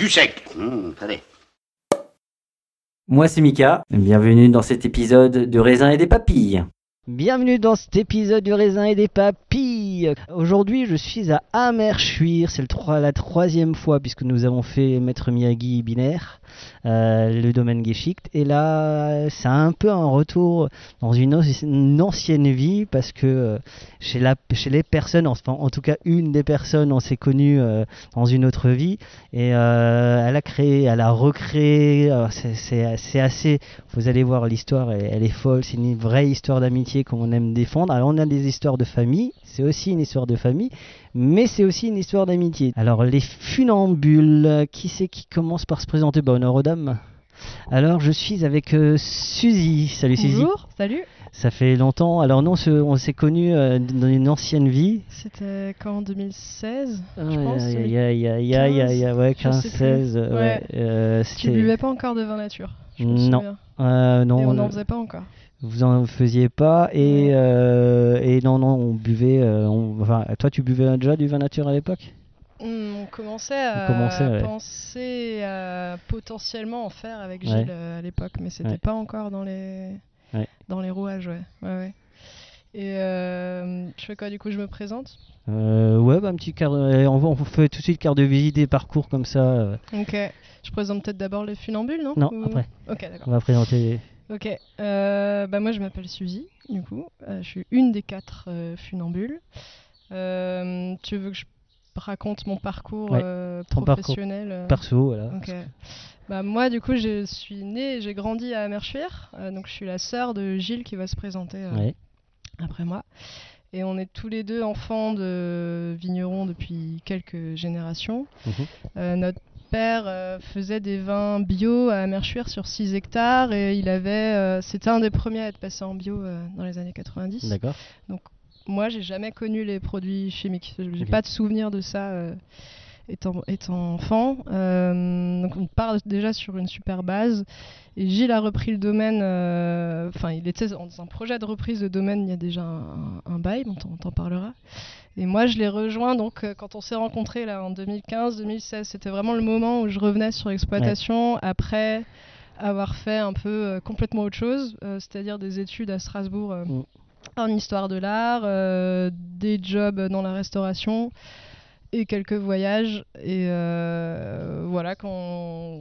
Du sec. Hum, Attendez. Moi c'est Mika, bienvenue dans cet épisode de raisin et des papilles. Bienvenue dans cet épisode du raisin et des papilles. Aujourd'hui je suis à Amerschwir, c'est la troisième fois puisque nous avons fait Maître Miyagi binaire, euh, le domaine Geschicht. Et là c'est un peu un retour dans une, anci- une ancienne vie parce que euh, chez, les personnes, en tout cas une des personnes on s'est connu euh, dans une autre vie et euh, elle a créé, elle a recréé, euh, c'est assez, vous allez voir l'histoire, elle, elle est folle, c'est une vraie histoire d'amitié qu'on aime défendre. Alors on a des histoires de famille, c'est aussi une histoire de famille, mais c'est aussi une histoire d'amitié. Alors les funambules, qui c'est qui commence par se présenter? Bah honneur aux dames. Alors je suis avec euh, Suzy. Salut Suzy. Bonjour, salut. Ça fait longtemps. Alors nous on se- on s'est connus euh, dans une ancienne vie. C'était quand en 2016 Ah, Je pense. ouais, Je 15, sais plus. 16, euh, ouais. Ouais. euh, Tu buvais pas encore de vin nature je Non. Euh, non, Et on n'en faisait pas encore. vous en faisiez pas et, euh, et non, non, on buvait. euh, on- enfin, toi, tu buvais déjà du vin nature à l'époque? On commençait à commençait, ouais. penser à potentiellement en faire avec. Gilles euh, à l'époque, mais c'était Ouais. pas encore dans les Ouais. dans les rouages, ouais. Et euh, je fais quoi du coup Je me présente? Euh, Ouais, bah, un petit quart. de- on, on fait tout de suite carte de visite et parcours comme ça. euh, Ok. Je présente peut-être d'abord les funambules, non? Non, Ou- après. Ok, d'accord. on va présenter. Ok, euh, bah moi je m'appelle Suzy, du coup, je suis une des quatre funambules. Tu veux que je raconte mon parcours Ouais, euh, parcours professionnel euh, Perso, voilà. Bah moi du coup je suis née, et j'ai grandi à Amerschwir, euh, donc je suis la sœur de Gilles qui va se présenter euh, Ouais. après moi. Et on est tous les deux enfants de vignerons depuis quelques générations. Mhm. Notre père faisait des vins bio à Amerschwir sur 6 hectares et il avait, c'était un des premiers à être passé en bio dans les années 90. D'accord. Moi, j'ai jamais connu les produits chimiques. J'ai Ok. pas de souvenir de ça euh, étant, étant enfant. Euh, donc on part déjà sur une super base. Et Gilles a repris le domaine. euh, Enfin, il était dans un projet de reprise de domaine il y a déjà un, un bail, on t'en- on t'en parlera. Et moi, je l'ai rejoint donc euh, quand on s'est rencontrés là en 2015-2016. C'était vraiment le moment où je revenais sur l'exploitation après avoir fait un peu euh, complètement autre chose, euh, c'est-à-dire des études à Strasbourg euh, Mm. En histoire de l'art, euh, des jobs dans la restauration et quelques voyages. Et euh, voilà, quand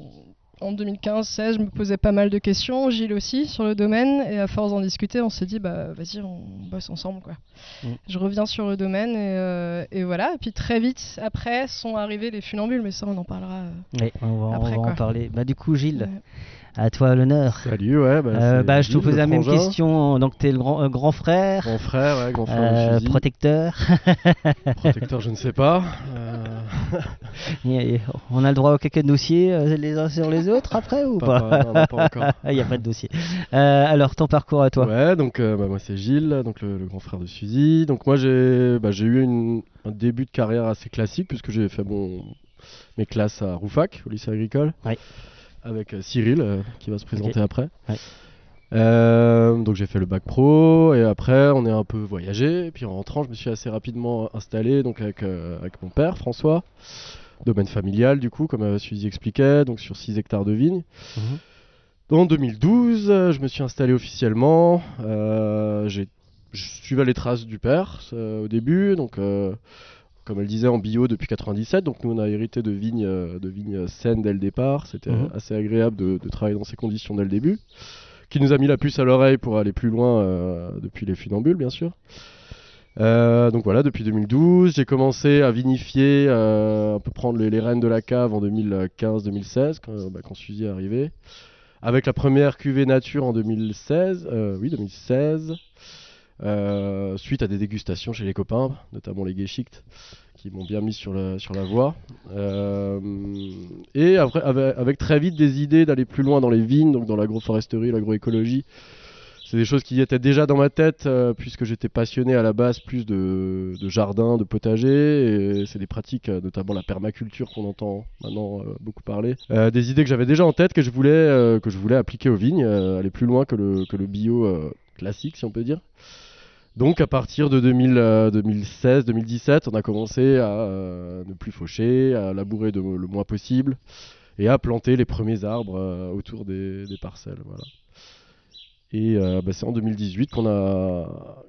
en 2015-16, je me posais pas mal de questions, Gilles aussi, sur le domaine. Et à force d'en discuter, on s'est dit, bah vas-y, on bosse ensemble. quoi. Mm. Je reviens sur le domaine et, euh, et voilà. Et puis très vite, après, sont arrivés les funambules, mais ça, on en parlera. euh, Oui, on va, on Après, va en quoi. parler. Bah, du coup, Gilles, Ouais. À toi l'honneur. Salut, ouais. Bah, Euh, bah, je te le la même frangin. question. Donc, tu es le grand, euh, grand frère, Grand frère, ouais, grand frère euh, protecteur. Protecteur, je ne sais pas. On a le droit aux quelques dossiers les uns sur les autres après ou Pas- pas? pas- non, non, pas encore. Il n'y a pas de dossier. Alors, ton parcours à toi? Ouais, donc bah, moi c'est Gilles, donc le, le grand frère de Suzy. Donc moi j'ai bah, eu une- un début de carrière assez classique puisque j'ai fait mon, mes classes à Roufac, au lycée agricole, Ouais. Avec euh, Cyril euh, qui va se présenter après. Ouais. Euh, donc j'ai fait le bac pro et après on est un peu voyagé. Et puis en rentrant, je me suis assez rapidement installé donc avec, euh, avec mon père François, domaine familial du coup, comme euh, Suzy expliquait, donc sur 6 hectares de vignes. Mhm. En 2012, euh, je me suis installé officiellement. J'ai- je suivais les traces du père au début, donc comme elle disait en bio depuis 97. Donc nous on a hérité de vignes, euh, de vignes saines dès le départ. C'était Mhm. assez agréable de, de travailler dans ces conditions dès le début. Qui nous a mis la puce à l'oreille pour aller plus loin euh, depuis les funambules, bien sûr. Euh, donc voilà, depuis 2012, j'ai commencé à vinifier, euh, un peu prendre les, les rênes de la cave en 2015-2016, quand, bah, quand Suzy est arrivé. Avec la première cuvée nature en 2016, euh, oui 2016, euh, suite à des dégustations chez les copains, notamment les Geschicht, qui m'ont bien mis sur la, voie. Euh, et avec, très vite des idées d'aller plus loin dans les vignes, donc dans l'agroforesterie, l'agroécologie. C'est des choses qui étaient déjà dans ma tête, euh, puisque j'étais passionné à la base plus de, de jardin, de potager. C'est des pratiques, notamment la permaculture qu'on entend maintenant beaucoup parler. Des idées que j'avais déjà en tête, que je voulais, que je voulais appliquer aux vignes, aller plus loin que le, bio classique, si on peut dire. Donc à partir de 2016-2017, on a commencé à euh, ne plus faucher, à labourer de- le moins possible et à planter les premiers arbres euh, autour des, parcelles. Voilà. Et euh, bah, c'est en 2018 qu'on a,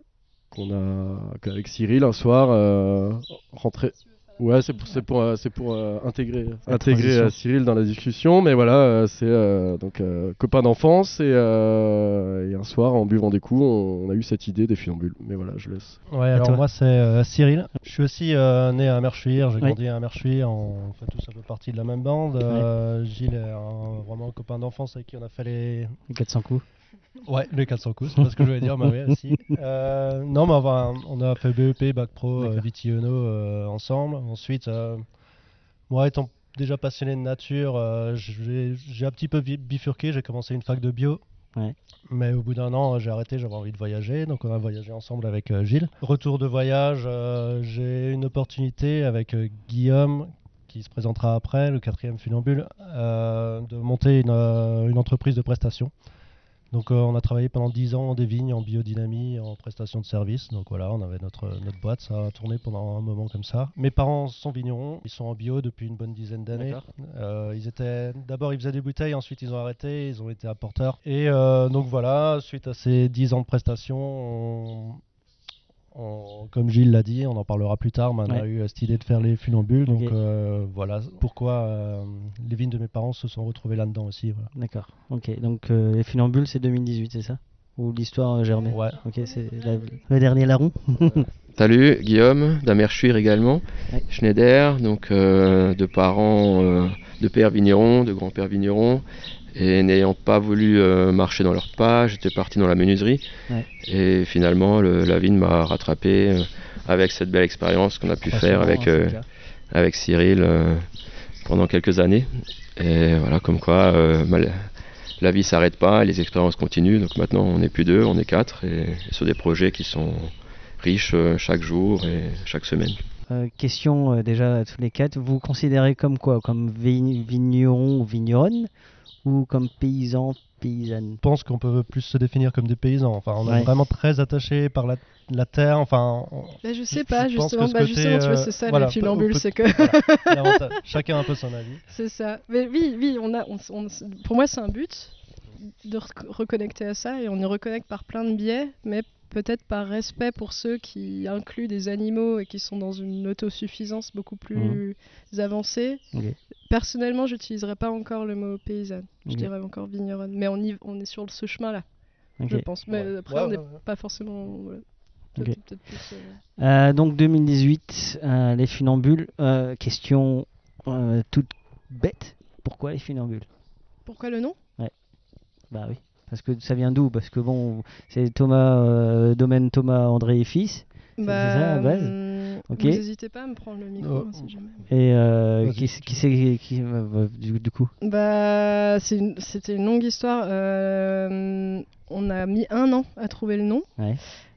qu'on a, qu'avec Cyril un soir, euh, rentré. Ouais, c'est pour, c'est pour, euh, c'est pour euh, intégrer, La intégrer euh, Cyril dans la discussion, mais voilà, euh, c'est euh, donc euh, copain d'enfance et, euh, et un soir en buvant des coups, on, on a eu cette idée des funambules. Mais voilà, je laisse. Ouais, alors toi moi c'est euh, Cyril. Je suis aussi euh, né à Merchuir, j'ai Oui. grandi à Merchuir, on fait tous un peu partie de la même bande. Euh, Gilles est un, vraiment un copain d'enfance avec qui on a fait les, Les 400 coups. Ouais, les 400 coups, c'est pas ce que je voulais dire, mais oui, aussi. Euh, non, mais enfin, on a fait BEP, Bac Pro, euh, Vitiono euh, ensemble. Ensuite, euh, moi étant déjà passionné de nature, j'ai un petit peu bi- bifurqué, j'ai commencé une fac de bio. Ouais. Mais au bout d'un an, j'ai arrêté, j'avais envie de voyager, donc on a voyagé ensemble avec Gilles. Retour de voyage, j'ai une opportunité avec Guillaume, qui se présentera après, le quatrième funambule, de monter une, une entreprise de prestation. Donc euh, on a travaillé pendant 10 ans des vignes en biodynamie, en prestation de services. Donc voilà, on avait notre, notre boîte, ça a tourné pendant un moment comme ça. Mes parents sont vignerons, ils sont en bio depuis une bonne dizaine d'années. Euh, ils étaient d'abord ils faisaient des bouteilles, ensuite ils ont arrêté, ils ont été apporteurs. Et euh, donc voilà, suite à ces 10 ans de prestation, on- on- comme Gilles l'a dit, on en parlera plus tard, mais on a eu euh, cette idée de faire les funambules. Donc euh, voilà pourquoi euh, les vignes de mes parents se sont retrouvées là-dedans aussi. voilà. D'accord. Ok. Donc euh, les funambules, c'est 2018, c'est ça? Ou l'histoire germée? Ouais. Ok, c'est la- le dernier larron. Salut, Guillaume, d'Amerchuir également, Ouais. Schneider, donc euh, de parents, euh, de père vigneron, de grand-père vigneron, et n'ayant pas voulu euh, marcher dans leur pas, j'étais parti dans la menuiserie, Ouais. et finalement le- la vigne m'a rattrapé euh, avec cette belle expérience qu'on a pu faire avec, euh, avec Cyril pendant quelques années, et voilà, comme quoi mal- la vie s'arrête pas, les expériences continuent, donc maintenant on n'est plus deux, on est quatre, et, et sur des projets qui sont riches chaque jour et chaque semaine. Euh, question euh, déjà à tous les quatre. Vous vous considérez comme quoi? Comme vi- vigneron ou vigneronne? Ou comme paysan, paysanne? Je pense qu'on peut plus se définir comme des paysans. Enfin, on est vraiment très attaché par la, la terre. Enfin, on- Bah, je sais pas, je pense justement, bah, côté, justement, tu vois, euh, c'est ça voilà, peut- c'est que. voilà. Chacun a un peu son avis. C'est ça. Mais oui, oui, on a, on, on- pour moi, c'est un but de rec- reconnecter à ça et on y reconnecte par plein de biais, mais peut-être par respect pour ceux qui incluent des animaux et qui sont dans une autosuffisance beaucoup plus Mhm. avancée. Ok. Personnellement, j'utiliserais pas encore le mot paysanne. Je dirais encore vigneronne. Mais on, y, on est sur ce chemin-là, je pense. Mais Ouais. après, Ouais, on n'est ouais, ouais. pas forcément. voilà. Ok. Peut-être- peut-être plus, euh, Euh, donc 2018, euh, les funambules. Euh, question euh, toute bête. Pourquoi les funambules? Pourquoi le nom? Bah oui. Parce que ça vient d'où? Parce que bon, c'est Thomas, euh, domaine Thomas André et fils. C'est- Bah, c'est ça à la base? Hum. Vous n'hésitez pas à me prendre le micro Oh. si jamais. Et euh, qui, c'est- qui c'est qui, euh, du, du coup? Bah, une- c'était une longue histoire. Euh, on a mis un an à trouver le nom. Ouais.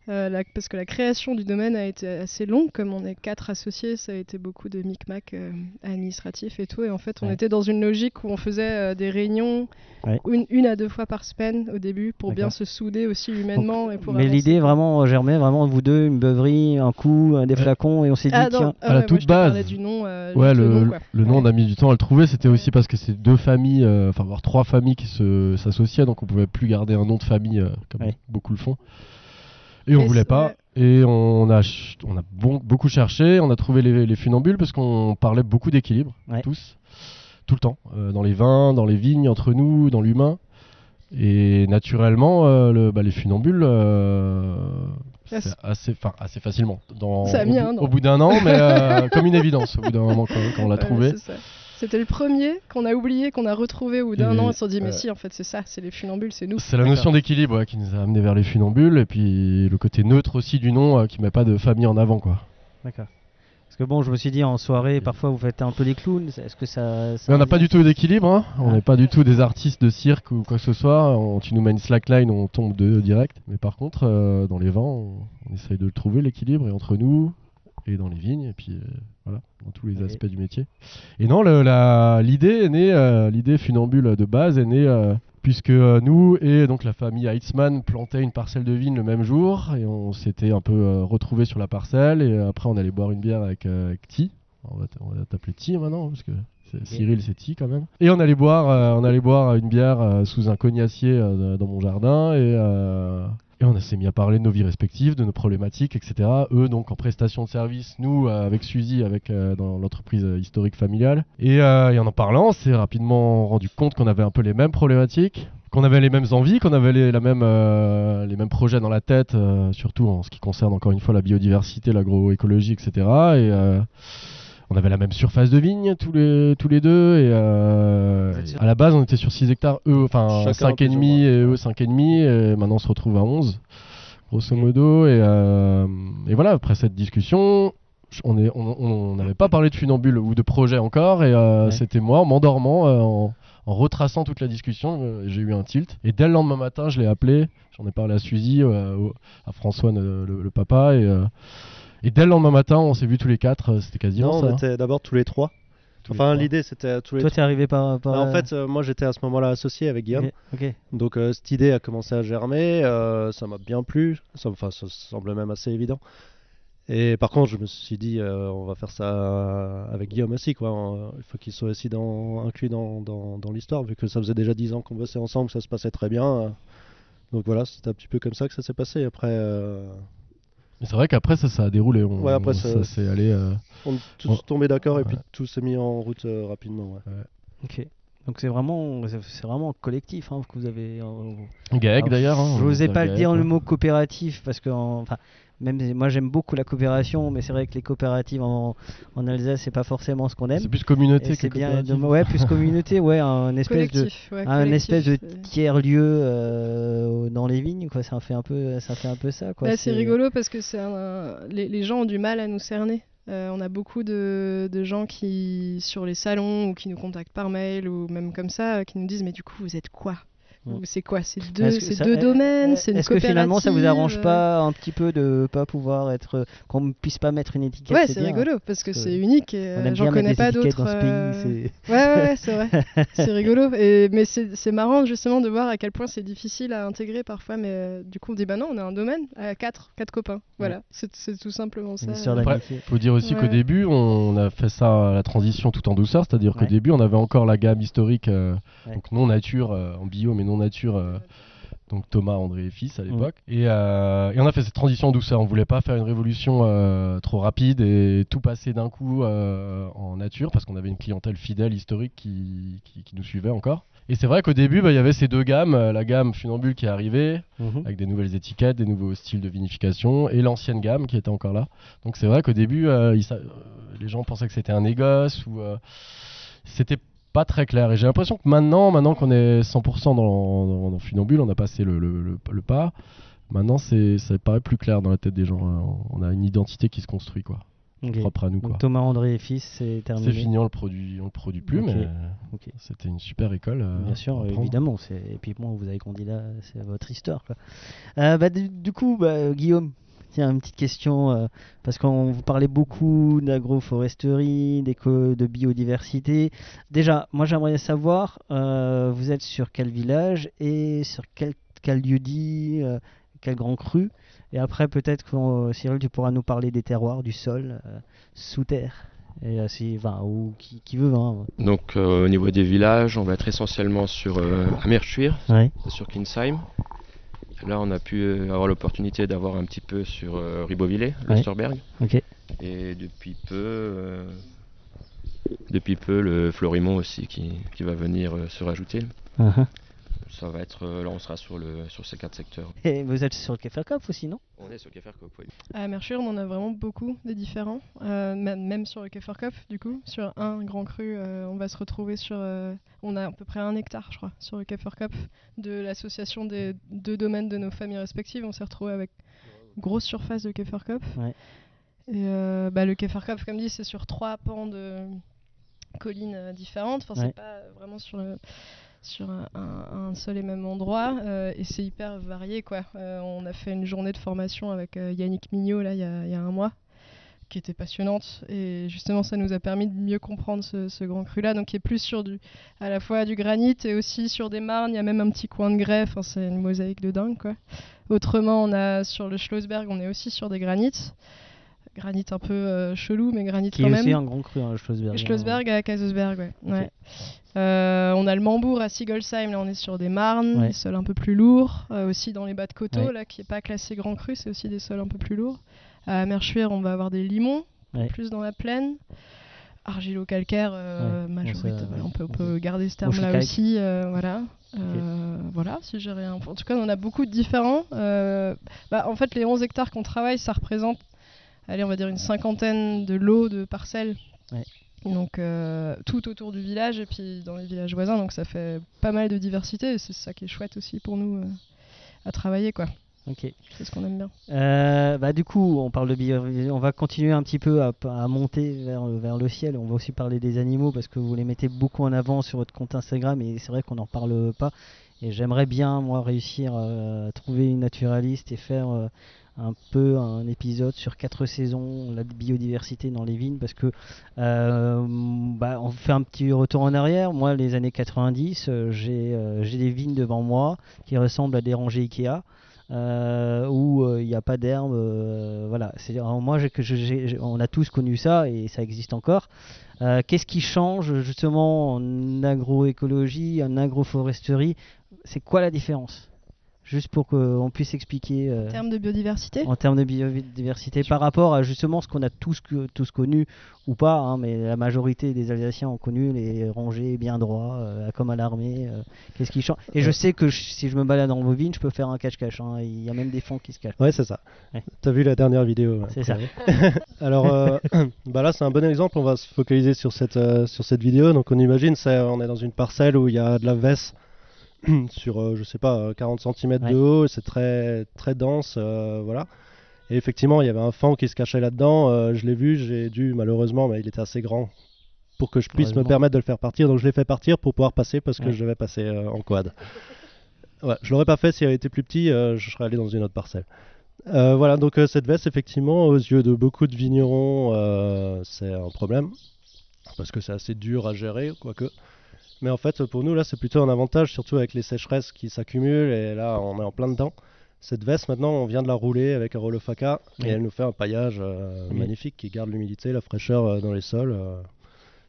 Euh, la- parce que la création du domaine a été assez longue, comme on est quatre associés, ça a été beaucoup de micmac euh, administratifs et tout. Et en fait, on Ouais. était dans une logique où on faisait euh, des réunions Ouais. une, une à deux fois par semaine au début pour bien se souder aussi humainement et pour Mais l'idée vraiment germait vraiment vous deux, une beuverie, un coup, un des flacons et on s'est dit Ah non, tiens. ah à la toute base. du nom, euh, Ouais, le, le nom, le- quoi. le nom, on a mis du temps à le trouver. C'était aussi parce que c'est deux familles, euh, enfin, voire trois familles qui se- s'associaient, donc on pouvait plus garder un nom de famille euh, comme Ouais. beaucoup le font. Et on voulait pas. Et on a, on a bon- beaucoup cherché. On a trouvé les, les funambules parce qu'on parlait beaucoup d'équilibre, Ouais. tous, tout le temps, euh, dans les vins, dans les vignes, entre nous, dans l'humain. Et naturellement, euh, le- bah, les funambules, euh, assez, facilement. Dans, Ça a au, mis bout- d'un an, mais euh, comme une évidence, au bout d'un moment quand, quand on l'a Ouais, trouvé. C'était le premier qu'on a oublié, qu'on a retrouvé au bout d'un Et- an. On s'est dit, mais si, en fait, c'est ça, c'est les funambules, c'est nous. C'est la notion d'équilibre ouais, qui nous a amené vers les funambules et puis le côté neutre aussi du nom euh, qui met pas de famille en avant quoi. D'accord. Parce que bon, je me suis dit en soirée, parfois vous faites un peu les clowns. Est-ce que ça, ça Mais on n'a pas du tout d'équilibre, hein. on Ah. n'est pas du tout des artistes de cirque ou quoi que ce soit. On- tu nous mets une slackline, on tombe de direct. Mais par contre, euh, dans les vents, on, on essaye de le trouver l'équilibre et entre nous et dans les vignes et puis euh, voilà, dans tous les aspects du métier. Et non, l'idée est née, euh, l'idée funambule de base est née euh, puisque nous et donc la famille Heitzmann plantaient une parcelle de vigne le même jour et on s'était un peu euh, retrouvés sur la parcelle et après on allait boire une bière avec, euh, avec. On va, t- t'appeler Ti maintenant parce que Cyril c'est Ti quand même. Et on allait boire, euh, on allait boire une bière sous un cognacier dans mon jardin et, et on s'est mis à parler de nos vies respectives, de nos problématiques, etc. Eux donc en prestation de service, nous euh, avec Suzy, avec euh, dans l'entreprise euh, historique familiale. Et, en en parlant, on s'est rapidement rendu compte qu'on avait un peu les mêmes problématiques, qu'on avait les mêmes envies, qu'on avait les, la les mêmes projets dans la tête, surtout en ce qui concerne encore une fois la biodiversité, l'agroécologie, etc. Et on avait la même surface de vigne tous les, tous les deux. Et euh, à la base, on était sur 6 hectares, eux, enfin Chacun 5,5 plus ou et eux 5,5. Et maintenant, on se retrouve à 11, grosso modo. Et, euh, et voilà, après cette discussion, on est- on- on n'avait pas parlé de funambule ou de projet encore. Et euh, Ouais. c'était moi, en m'endormant, en, en retraçant toute la discussion, j'ai eu un tilt. Et dès le lendemain matin, je l'ai appelé. J'en ai parlé à Suzy, à François, le, le- le papa. Et, et dès le lendemain matin, on s'est vus tous les quatre. euh, C'était quasiment Non, ça. on était d'abord tous les trois. Tous enfin, l'idée c'était tous les Toi, trois. t'es arrivé par. par Bah, en euh, fait, euh, moi j'étais à ce moment-là associé avec Guillaume. ok, ok. Donc euh, cette idée a commencé à germer, euh, ça m'a bien plu, ça, enfin, ça semble même assez évident. Et par contre, je me suis dit, euh, on va faire ça avec Guillaume aussi, quoi. Euh, Il faut qu'il soit aussi dans, inclus dans, dans, dans l'histoire, vu que ça faisait déjà 10 ans qu'on bossait ensemble, que ça se passait très bien. euh. Donc voilà, c'était un petit peu comme ça que ça s'est passé. Après, euh, Mais c'est vrai qu'après, ça, ça a déroulé. On, Ouais, après, ça, ça- s'est allé. euh, on est tous on- tombés d'accord et puis tout s'est mis en route euh, rapidement. ouais. Ok. Donc c'est vraiment, c'est vraiment collectif hein, que vous avez. euh, Alors, d'ailleurs. hein, Je n'osais pas GAEC, dire le ouais. mot coopératif parce que, en- enfin, même moi j'aime beaucoup la coopération, mais c'est vrai que les coopératives en, en Alsace c'est pas forcément ce qu'on aime. C'est plus communauté c'est bien, de- ouais, plus communauté, ouais, un espèce de, ouais, un espèce de euh. tiers lieu euh, dans les vignes, quoi. Ça fait un peu, ça fait un peu ça, quoi. Bah, c'est rigolo parce que c'est un- les, les gens ont du mal à nous cerner. Euh, on a beaucoup de, de gens qui, sur les salons ou qui nous contactent par mail ou même comme ça, qui nous disent Mais du coup, vous êtes quoi? C'est quoi C'est deux, c'est domaines C'est Est-ce que finalement ça vous arrange pas un petit peu de pas pouvoir être, qu'on ne puisse pas mettre une étiquette Ouais, c'est rigolo parce que c'est unique et euh, j'en connais pas d'autres. euh, c'est- Ouais, ouais, ouais, c'est vrai. c'est rigolo. Et, mais c'est marrant justement de voir à quel point c'est difficile à intégrer parfois. Mais euh, du coup, on dit bah non, on est un domaine à quatre, quatre copains. Voilà, c'est c'est tout simplement ça. D'amitié. faut dire aussi Ouais. qu'au début, on a fait ça la transition tout en douceur, c'est-à-dire qu'au début, on avait encore la gamme historique, euh, Ouais. donc non nature, euh, en bio, mais non nature, euh, donc Thomas, André et fils à l'époque. Et, euh, et on a fait cette transition en douceur. On voulait pas faire une révolution euh, trop rapide et tout passer d'un coup en nature parce qu'on avait une clientèle fidèle, historique qui, qui, qui nous suivait encore. Et c'est vrai qu'au début, bah, il y avait ces deux gammes, la gamme Funambule qui est arrivée Mhm. avec des nouvelles étiquettes, des nouveaux styles de vinification, et l'ancienne gamme qui était encore là. Donc c'est vrai qu'au début, euh, euh, les gens pensaient que c'était un négoce ou euh, c'était pas très clair. Et j'ai l'impression que maintenant, maintenant qu'on est 100% dans, dans, dans Funambule, on a passé le, le- le- le pas. Maintenant, c'est, ça paraît plus clair dans la tête des gens. On a une identité qui se construit, quoi. Ok. Propre à nous, quoi. Thomas André et fils, c'est terminé. C'est fini, on le produit, on le produit plus, mais c'était une super école. euh, Bien sûr, évidemment. c'est- Et puis moi, vous avez grandi là, c'est votre histoire. Quoi. Euh, bah, du, du coup, bah, Guillaume, tiens, une petite question. euh, parce qu'on vous parlait beaucoup d'agroforesterie, d'éco- de biodiversité. Déjà, moi, j'aimerais savoir, euh, vous êtes sur quel village et sur quel, quel lieu dit, euh, quel grand cru? Et après, peut-être, qu'on- Cyril, tu pourras nous parler des terroirs, du sol, sous terre. Et, si, enfin, ou qui, qui veut. Hein. Donc au niveau des villages, on va être essentiellement sur Ouais. sur Kinsheim. Là, on a pu euh, avoir l'opportunité d'avoir un petit peu sur euh, Ouais. Westerberg. Ok. Et depuis peu, euh, depuis peu, le Florimont aussi qui, qui va venir se rajouter. Uh-huh. Ça va être, euh, là, on sera sur, le, sur ces quatre secteurs. Et vous êtes sur le Keferkopf aussi, non? On est sur Keferkop, oui. À Mercure, on en a vraiment beaucoup des différents, euh, même même sur le Keferkopf, du coup. Sur un grand cru, euh, on va se retrouver sur. euh, on a à peu près un hectare, je crois, sur le Keferkopf, de l'association des deux domaines de nos familles respectives. On s'est retrouvé avec une grosse surface de Keferkopf. Ouais. Et euh, bah, le Keferkopf, comme dit, c'est sur trois pans de collines différentes. Enfin, Ouais. c'est pas vraiment sur le sur un, seul et même endroit euh, et c'est hyper varié quoi. Euh, on a fait une journée de formation avec euh, Yannick Mignot là il y, a- un mois qui était passionnante. Et justement ça nous a permis de mieux comprendre ce, ce grand cru là donc qui est plus sur du à la fois du granit et aussi sur des marnes. Il y a même un petit coin de grès. Enfin c'est une mosaïque de dingue quoi. Autrement on a sur le Schlossberg on est aussi sur des granites granit un peu euh, chelou mais granit Qui quand est même aussi un grand cru, hein, Schlossberg. Schlossberg à Kaisersberg, ouais. ouais. Euh, on a le Mambourg à Sigolsheim, là on est sur des marnes, Ouais. des sols un peu plus lourds. Euh, aussi dans les bas de coteaux, Ouais. là qui est pas classé grand cru, c'est aussi des sols un peu plus lourds. À Merchuir, on va avoir des limons, plus dans la plaine. Argilo-calcaire, majorité, on peut, on ok. peut garder ce terme-là aussi. voilà. Euh, voilà, si j'ai rien. En tout cas, on a beaucoup de différents. Euh, bah, en fait, les 11 hectares qu'on travaille, ça représente, allez, on va dire une cinquantaine de lots de parcelles. Ouais. Donc, euh, tout autour du village et puis dans les villages voisins. Donc, ça fait pas mal de diversité et c'est ça qui est chouette aussi pour nous euh, à travailler, quoi. Ok. C'est ce qu'on aime bien. Euh, bah, du coup, on parle de on va continuer un petit peu à, à monter vers, vers le ciel. On va aussi parler des animaux parce que vous les mettez beaucoup en avant sur votre compte Instagram et c'est vrai qu'on n'en parle pas. Et j'aimerais bien, moi, réussir à trouver une naturaliste et faire un peu un épisode sur quatre saisons, la biodiversité dans les vignes parce que euh, bah, on fait un petit retour en arrière. Moi, les années 90, euh, j'ai euh, j'ai des vignes devant moi qui ressemblent à des rangées Ikea où il n'y a pas d'herbe. voilà, moi je- on a tous connu ça et ça existe encore. Qu'est-ce qui change justement en agroécologie, en agroforesterie? C'est quoi la différence? Juste pour qu'on puisse expliquer. euh, En termes de biodiversité? en termes de biodiversité par rapport à justement ce qu'on a tous, connu ou pas, hein, mais la majorité des Alsaciens ont connu les rangées bien droits, euh, comme à l'armée. euh, Qu'est-ce qui change? Et je Ouais. sais que je- si je me balade dans vos vignes, je peux faire un cache-cache. hein, Il y a même des fonds qui se cachent. Ouais, c'est ça. T'as vu la dernière vidéo ouais. C'est ça. Alors euh, bah là, c'est un bon exemple. On va se focaliser sur cette, euh, sur cette vidéo. Donc, on imagine, c'est, on est dans une parcelle où il y a de la vesse sur, euh, je sais pas, euh, 40 cm de haut. C'est très, très dense. euh, voilà. Et effectivement, il y avait un fan qui se cachait là-dedans. euh, je l'ai vu, j'ai dû, malheureusement, mais il était assez grand pour que je puisse me permettre de le faire partir. Donc, je l'ai fait partir pour pouvoir passer parce que Ouais. je devais passer euh, en quad. Ouais, je l'aurais pas fait s'il avait été plus petit, euh, je serais allé dans une autre parcelle. Euh, voilà, donc euh, cette veste, effectivement, aux yeux de beaucoup de vignerons, euh, c'est un problème. Parce que c'est assez dur à gérer, quoique. Mais en fait, pour nous, là, c'est plutôt un avantage, surtout avec les sécheresses qui s'accumulent. Et là, on est en plein dedans. Cette veste, maintenant, on vient de la rouler avec un Rolofaca. Oui. Et elle nous fait un paillage euh, Oui. magnifique qui garde l'humidité, la fraîcheur euh, dans les sols. euh,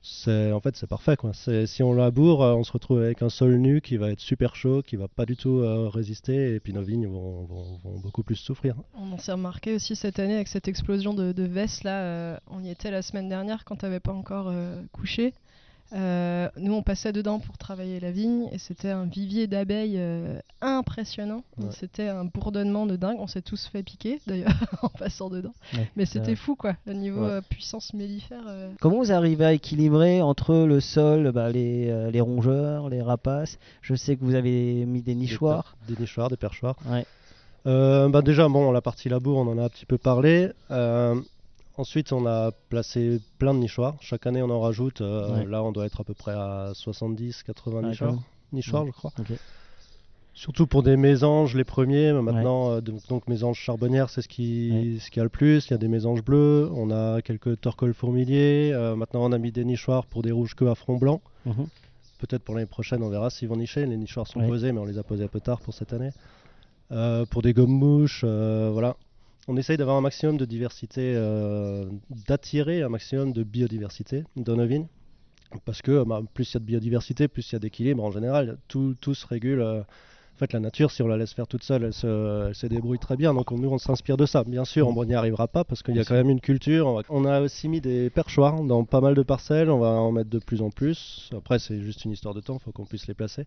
c'est en fait c'est parfait quoi. Si on laboure, on se retrouve avec un sol nu qui va être super chaud, qui va pas du tout résister, et puis nos vignes vont, beaucoup plus souffrir. On s'est remarqué aussi cette année avec cette explosion de, de là. on y était la semaine dernière quand tu n'avais pas encore couché. Euh, nous, on passait dedans pour travailler la vigne et c'était un vivier d'abeilles euh, impressionnant. C'était un bourdonnement de dingue. On s'est tous fait piquer d'ailleurs en passant dedans. Mais c'était fou quoi, le niveau euh, puissance mellifère. Comment vous arrivez à équilibrer entre le sol, bah, les, les, rongeurs, les rapaces? Je sais que vous avez mis des nichoirs. Des, nichoirs, des perchoirs. bah déjà, bon, la partie labour, on en a un petit peu parlé. Ensuite, on a placé plein de nichoirs. Chaque année, on en rajoute. Euh, là, on doit être à peu près à 70, 80 nichoirs, nichoirs je crois. Surtout pour des mésanges, les premiers. Maintenant, euh, donc, donc, mésanges charbonnières, c'est ce qui, ce qui a le plus. Il y a des mésanges bleus. On a quelques torcoles fourmiliers. Euh, maintenant, on a mis des nichoirs pour des rouges queues à front blanc. Mhm. Peut-être pour l'année prochaine, on verra s'ils vont nicher. Les nichoirs sont posés, mais on les a posés un peu tard pour cette année. pour des gommes mouches, voilà on essaye d'avoir un maximum de diversité, euh, d'attirer un maximum de biodiversité dans nos vignes. Parce que bah, plus il y a de biodiversité, plus il y a d'équilibre en général. Tout, se régule. Euh, en fait, la nature, si on la laisse faire toute seule, elle se, débrouille très bien. Donc nous, on s'inspire de ça. Bien sûr, on n'y arrivera pas parce qu'il y a quand même une culture. On, a aussi mis des perchoirs dans pas mal de parcelles. On va en mettre de plus en plus. Après, c'est juste une histoire de temps. Il faut qu'on puisse les placer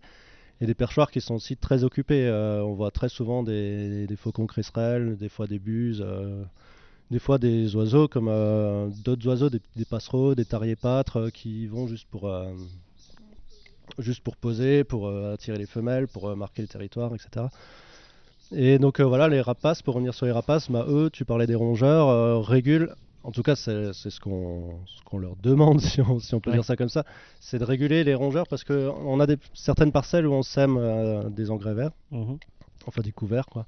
et des perchoirs qui sont aussi très occupés. Euh, on voit très souvent des, faucons cresserelles, des fois des buses, euh, des fois des oiseaux comme euh, d'autres oiseaux, des, passereaux, des tariers-pâtres qui vont juste pour, juste pour poser, pour attirer les femelles, pour marquer le territoire, etc. Et donc voilà, les rapaces, pour revenir sur les rapaces, bah, eux, tu parlais des rongeurs, régulent en tout cas, c'est ce qu'on leur demande, si on, peut dire ça comme ça, c'est de réguler les rongeurs parce qu'on a des, certaines parcelles où on sème euh, des engrais verts, mhm. enfin des couverts, quoi.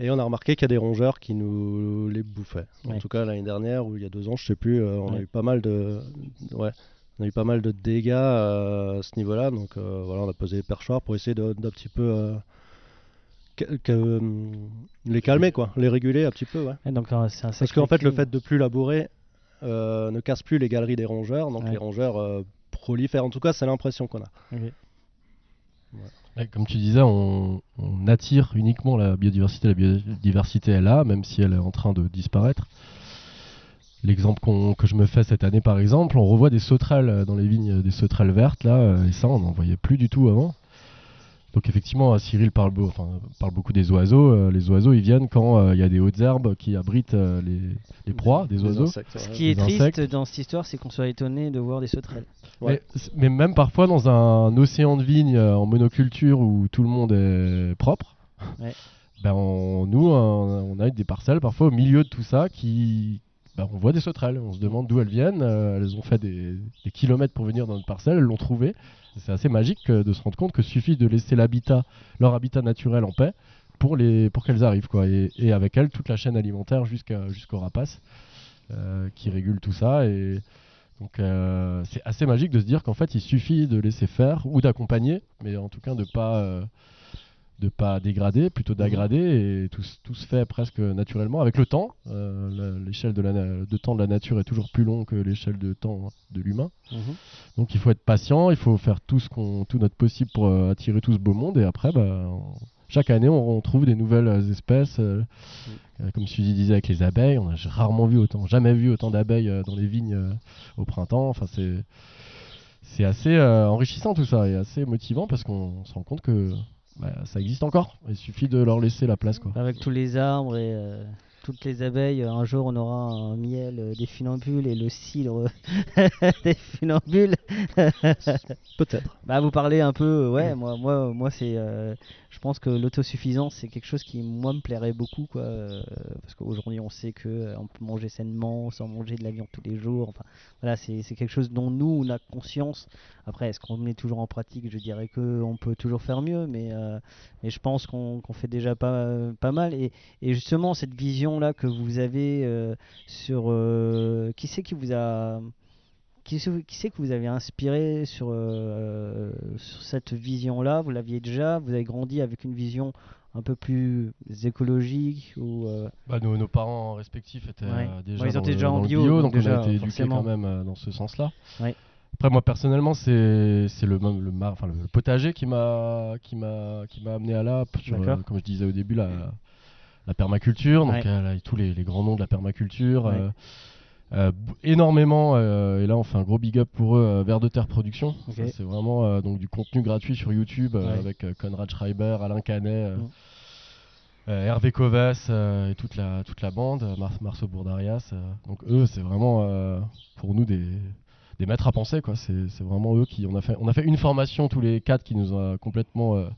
Et on a remarqué qu'il y a des rongeurs qui nous les bouffaient. En tout cas, l'année dernière ou il y a deux ans, je sais plus, euh, on a eu pas mal de, ouais, on a eu pas mal de dégâts euh, à ce niveau-là. Donc voilà, on a posé des perchoirs pour essayer d'un petit peu que, les calmer, quoi, les réguler un petit peu. Ouais. donc, euh, Parce qu'en fait, le fait de plus labourer euh, ne casse plus les galeries des rongeurs, donc les rongeurs euh, prolifèrent. En tout cas, c'est l'impression qu'on a. Comme tu disais, on, attire uniquement la biodiversité. La biodiversité est là, même si elle est en train de disparaître. L'exemple que je me fais cette année, par exemple, on revoit des sauterelles dans les vignes, des sauterelles vertes, là, et ça, on n'en voyait plus du tout avant. Donc effectivement, Cyril parle, parle beaucoup des oiseaux. Euh, les oiseaux, ils viennent quand euh, il y a des hautes herbes qui abritent euh, les, proies des oiseaux. Ce qui est triste dans cette histoire, c'est qu'on soit étonné de voir des sauterelles. Mais, même parfois dans un océan de vignes en monoculture où tout le monde est propre, ben nous, on a des parcelles parfois au milieu de tout ça qui, ben, on voit des sauterelles. On se demande d'où elles viennent. elles ont fait des, des, kilomètres pour venir dans notre parcelle. Elles l'ont trouvé c'est assez magique de se rendre compte que suffit de laisser leur habitat naturel en paix pour, les, pour qu'elles arrivent. Quoi. Et, avec elles, toute la chaîne alimentaire jusqu'à, jusqu'au rapace euh, qui régule tout ça. Donc euh, c'est assez magique de se dire qu'en fait, il suffit de laisser faire ou d'accompagner, mais en tout cas de pas. Euh, de pas dégrader, plutôt mhm. d'agrader, et tout, tout, se fait presque naturellement avec le temps. Euh, l'échelle de, la, de temps de la nature est toujours plus long que l'échelle de temps de l'humain. Mhm. Donc il faut être patient, il faut faire tout, ce qu'on, tout notre possible pour euh, attirer tout ce beau monde, et après, bah, chaque année, on, trouve des nouvelles espèces. Euh, mhm. comme Suzy disait avec les abeilles, on a rarement vu autant, jamais vu autant d'abeilles dans les vignes au printemps. Enfin, c'est, c'est assez enrichissant tout ça, et assez motivant parce qu'on se rend compte que bah, ça existe encore. Il suffit de leur laisser la place. Quoi. Avec tous les arbres et euh, toutes les abeilles, un jour on aura un miel euh, des funambules et le cidre des funambules. Peut-être. Bah, vous parlez un peu, ouais, moi, moi, moi c'est. Euh, je pense que l'autosuffisance c'est quelque chose qui moi me plairait beaucoup quoi euh, parce qu'aujourd'hui on sait que euh, on peut manger sainement sans manger de la viande tous les jours enfin voilà c'est quelque chose dont nous on a conscience. Après est-ce qu'on met toujours en pratique? Je dirais que on peut toujours faire mieux mais euh, mais je pense qu'on fait déjà pas pas mal. Et, et, justement cette vision là que vous avez sur qui c'est qui vous a qui, c'est que vous avez inspiré sur, euh, sur cette vision-là? Vous l'aviez déjà? Vous avez grandi avec une vision un peu plus écologique ou euh, bah, nos, nos, parents respectifs étaient euh, déjà, dans, en bio, donc, on a été éduqués quand même dans ce sens-là. Après moi personnellement c'est le, le, le, enfin, le potager qui m'a qui qui amené à là comme je disais au début la la permaculture. Donc là, tous les, les, grands noms de la permaculture euh, énormément et là on fait un gros big up pour eux vers de terre production c'est vraiment donc du contenu gratuit sur YouTube avec Conrad Schreiber Alain Canet mm. Hervé Covas et toute la toute la bande Marceau Bourdarias donc eux c'est vraiment pour nous des des maîtres à penser quoi. C'est vraiment eux qui on a fait on a fait une formation tous les quatre qui nous a complètement euh,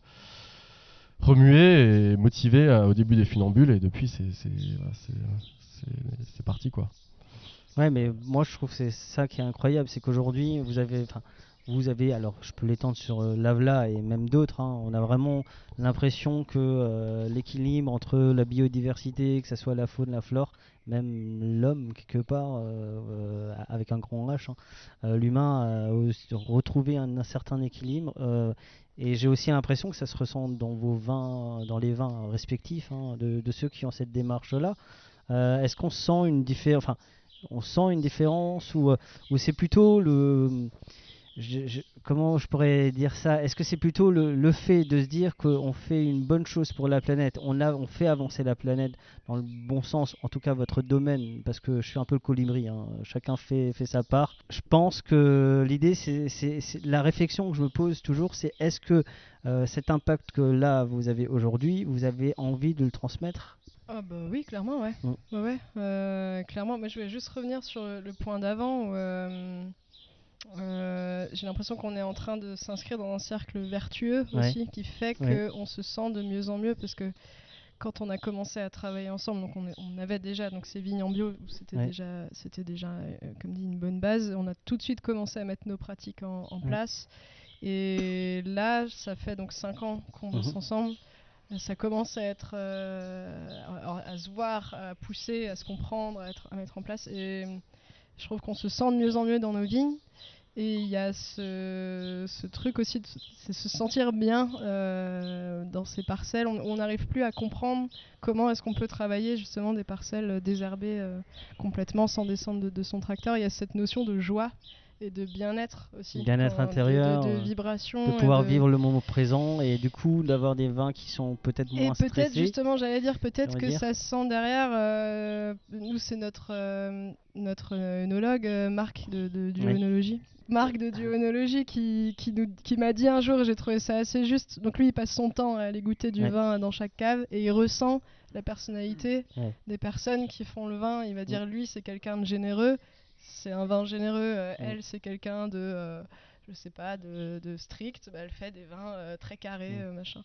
remué et motivé euh, au début des funambules et depuis c'est c'est parti quoi. Ouais, mais moi je trouve c'est ça qui est incroyable, c'est qu'aujourd'hui vous avez, vous avez, alors je peux l'étendre sur euh, Lavla et même d'autres, hein, on a vraiment l'impression que euh, l'équilibre entre la biodiversité, que ce soit la faune, la flore, même l'homme quelque part, euh, avec un grand H, hein, l'humain a retrouvé un, certain équilibre. et j'ai aussi l'impression que ça se ressent dans vos vins, dans les vins respectifs hein, de, ceux qui ont cette démarche-là. Est-ce qu'on sent une différence, on sent une différence ou, ou c'est plutôt le comment je pourrais dire ça? Est-ce que c'est plutôt le, fait de se dire qu'on fait une bonne chose pour la planète on, fait avancer la planète dans le bon sens, en tout cas votre domaine, parce que je suis un peu le colibri, hein. chacun fait, fait sa part. Je pense que l'idée, c'est la réflexion que je me pose toujours, c'est est-ce que euh, cet impact que là vous avez aujourd'hui, vous avez envie de le transmettre? Ah bah oui, clairement, ouais. Mm. ouais, euh, clairement, mais je vais juste revenir sur le, point d'avant. Euh, euh, j'ai l'impression qu'on est en train de s'inscrire dans un cercle vertueux aussi, qui fait qu'on se sent de mieux en mieux parce que quand on a commencé à travailler ensemble, donc on, avait déjà donc ces vignes en bio, c'était déjà, c'était déjà comme dit une bonne base. On a tout de suite commencé à mettre nos pratiques en, place. Et là, ça fait donc 5 ans qu'on bosse mhm. ensemble. Ça commence à être, euh, à, se voir, à pousser, à se comprendre, à, être, à mettre en place. Et je trouve qu'on se sent de mieux en mieux dans nos vignes. Et il y a ce, truc aussi de se sentir bien euh, dans ces parcelles. On n'arrive plus à comprendre comment est-ce qu'on peut travailler justement des parcelles désherbées euh, complètement sans descendre de, de, son tracteur. Il y a cette notion de joie et de bien-être aussi. Bien-être intérieur. De, vibration. De pouvoir vivre le moment présent et du coup d'avoir des vins qui sont peut-être moins stressés. Et peut-être justement, j'allais dire, peut-être que ça se sent derrière. Euh, nous, c'est notre, euh, notre œnologue, euh, Marc de, de duonologie. Marc de duonologie qui, qui, qui m'a dit un jour, j'ai trouvé ça assez juste. Donc lui, il passe son temps à aller goûter du vin dans chaque cave et il ressent la personnalité des personnes qui font le vin. Il va dire, lui, c'est quelqu'un de généreux c'est un vin généreux. Euh, elle, c'est quelqu'un de, euh, je sais pas, de, strict. Bah, elle fait des vins euh, très carrés, machin.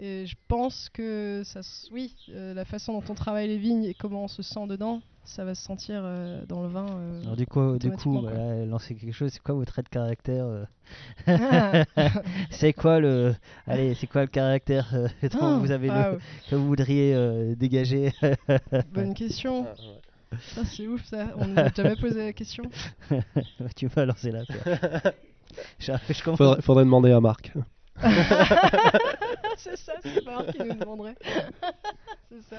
Et je pense que ça, oui, la façon dont on travaille les vignes et comment on se sent dedans, ça va se sentir dans le vin. Alors du coup, du coup, lancer quelque chose. C'est quoi votre trait de caractère C'est quoi le, allez, c'est quoi le caractère ah, vous avez que vous voudriez dégager? Bonne question. Ah, c'est ouf ça, on n'a jamais posé la question. tu vas lancer là. je, faudrait, faudrait, demander à Marc. c'est ça, c'est Marc qui nous demanderait. c'est ça.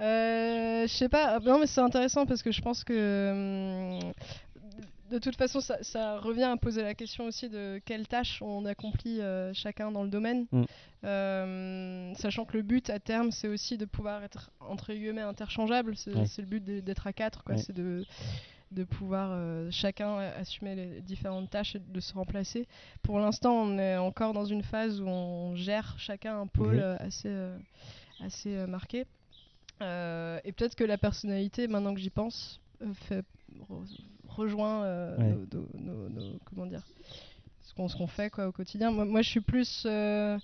Euh, je sais pas, non mais c'est intéressant parce que je pense que hum, de toute façon, ça, revient à poser la question aussi de quelles tâches on accomplit euh, chacun dans le domaine. Mm. Euh, sachant que le but à terme, c'est aussi de pouvoir être entre guillemets interchangeable. C'est le but d'être à quatre, quoi. C'est de, de pouvoir euh, chacun assumer les différentes tâches et de se remplacer. Pour l'instant, on est encore dans une phase où on gère chacun un pôle assez, assez marqué. et peut-être que la personnalité, maintenant que j'y pense, fait rejoint euh, nos, comment dire ce qu'on fait quoi au quotidien. Moi, je suis plus euh,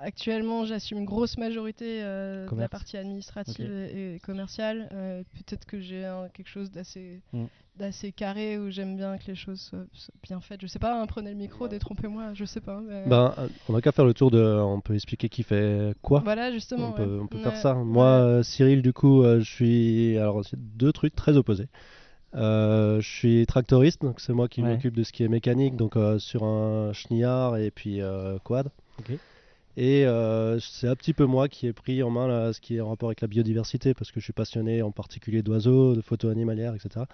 actuellement, j'assume une grosse majorité euh, de la partie administrative et, commerciale. Peut-être que j'ai quelque chose d'assez mm. d'assez carré où j'aime bien que les choses soient, bien faites. Je sais pas, hein, prenez le micro, détrompez-moi, je sais pas. Ben, on a qu'à faire le tour de. On peut expliquer qui fait quoi. Voilà, justement. On peut, on peut faire ça. Moi, Cyril, du coup, je suis. Alors, c'est deux trucs très opposés. Euh, je suis tractoriste, donc c'est moi qui m'occupe de ce qui est mécanique, donc euh, sur un chenillard et puis euh, quad. Et c'est un petit peu moi qui ai pris en main ce qui est en rapport avec la biodiversité, parce que je suis passionné en particulier d'oiseaux, de photos animalières, etc.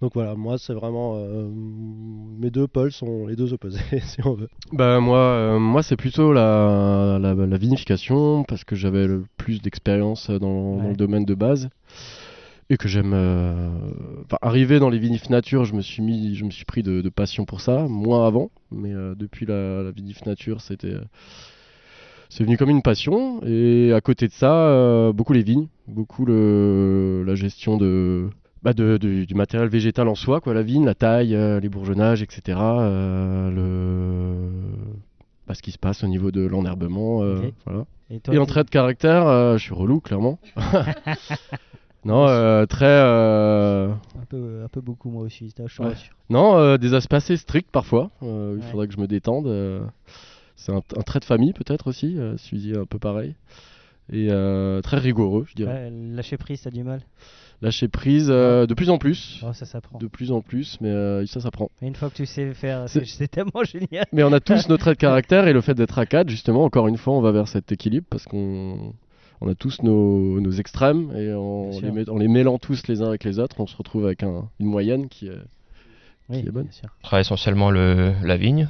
Donc voilà, moi c'est vraiment euh, mes deux pôles sont les deux opposés si on veut. Bah moi, euh, moi c'est plutôt la, la, la, vinification parce que j'avais le plus d'expérience dans, dans, le domaine de base et que j'aime. Euh, enfin, arriver dans les vinifs nature, je me suis mis, je me suis pris de, de passion pour ça, moins avant, mais depuis la, la vinif nature, c'était c'est venu comme une passion. Et à côté de ça, beaucoup les vignes, beaucoup le, la gestion de bah de, du matériel végétal en soi, quoi, la vigne, la taille, euh, les bourgeonnages, etc. Euh, le... Bah, ce qui se passe au niveau de l'enherbement. Euh, voilà. Et, en trait de caractère, je suis relou, clairement. non, très. Un peu, un, peu, beaucoup, moi aussi, ouais. Non, des aspects assez stricts parfois. Il faudrait que je me détende. C'est un, trait de famille, peut-être aussi, suivi un peu pareil. Et très rigoureux, je dirais. lâcher prise, t'as du mal lâcher prise euh, de plus en plus. Oh, ça s'apprend. De plus en plus, mais euh, ça s'apprend. Une fois que tu sais faire, c'est tellement génial. Mais on a tous nos traits de caractère et le fait d'être à 4, justement, encore une fois, on va vers cet équilibre parce qu'on on a tous nos, nos extrêmes et en les, en les, mêlant tous les uns avec les autres, on se retrouve avec un, une moyenne qui est, qui est bonne. On travaille essentiellement le, la vigne.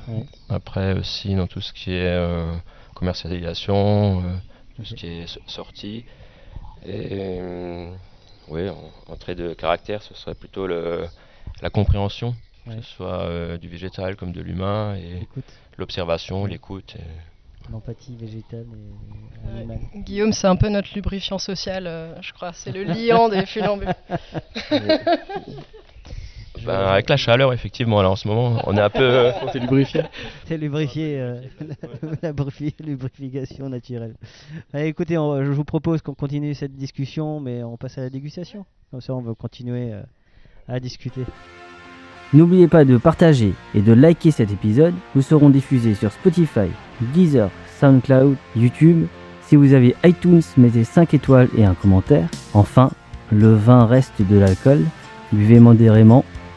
Après aussi dans tout ce qui est euh, commercialisation, tout ce qui est sortie. Et oui, en, trait de caractère, ce serait plutôt le, la compréhension, que ce soit euh, du végétal comme de l'humain, et l'observation, l'écoute. L'empathie végétale et animale. Guillaume, c'est un peu notre lubrifiant social, euh, je crois. C'est le liant des funambules. Ben, avec la chaleur, effectivement, là en ce moment, on est un peu. Euh, T'es lubrifié T'es lubrifié, euh, la lubrification naturelle. Allez, écoutez, je vous propose qu'on continue cette discussion, mais on passe à la dégustation. Comme ça, on va continuer euh, à discuter. N'oubliez pas de partager et de liker cet épisode. Nous serons diffusés sur Spotify, Deezer, SoundCloud, YouTube. Si vous avez iTunes, mettez 5 étoiles et un commentaire. Enfin, le vin reste de l'alcool. Buvez modérément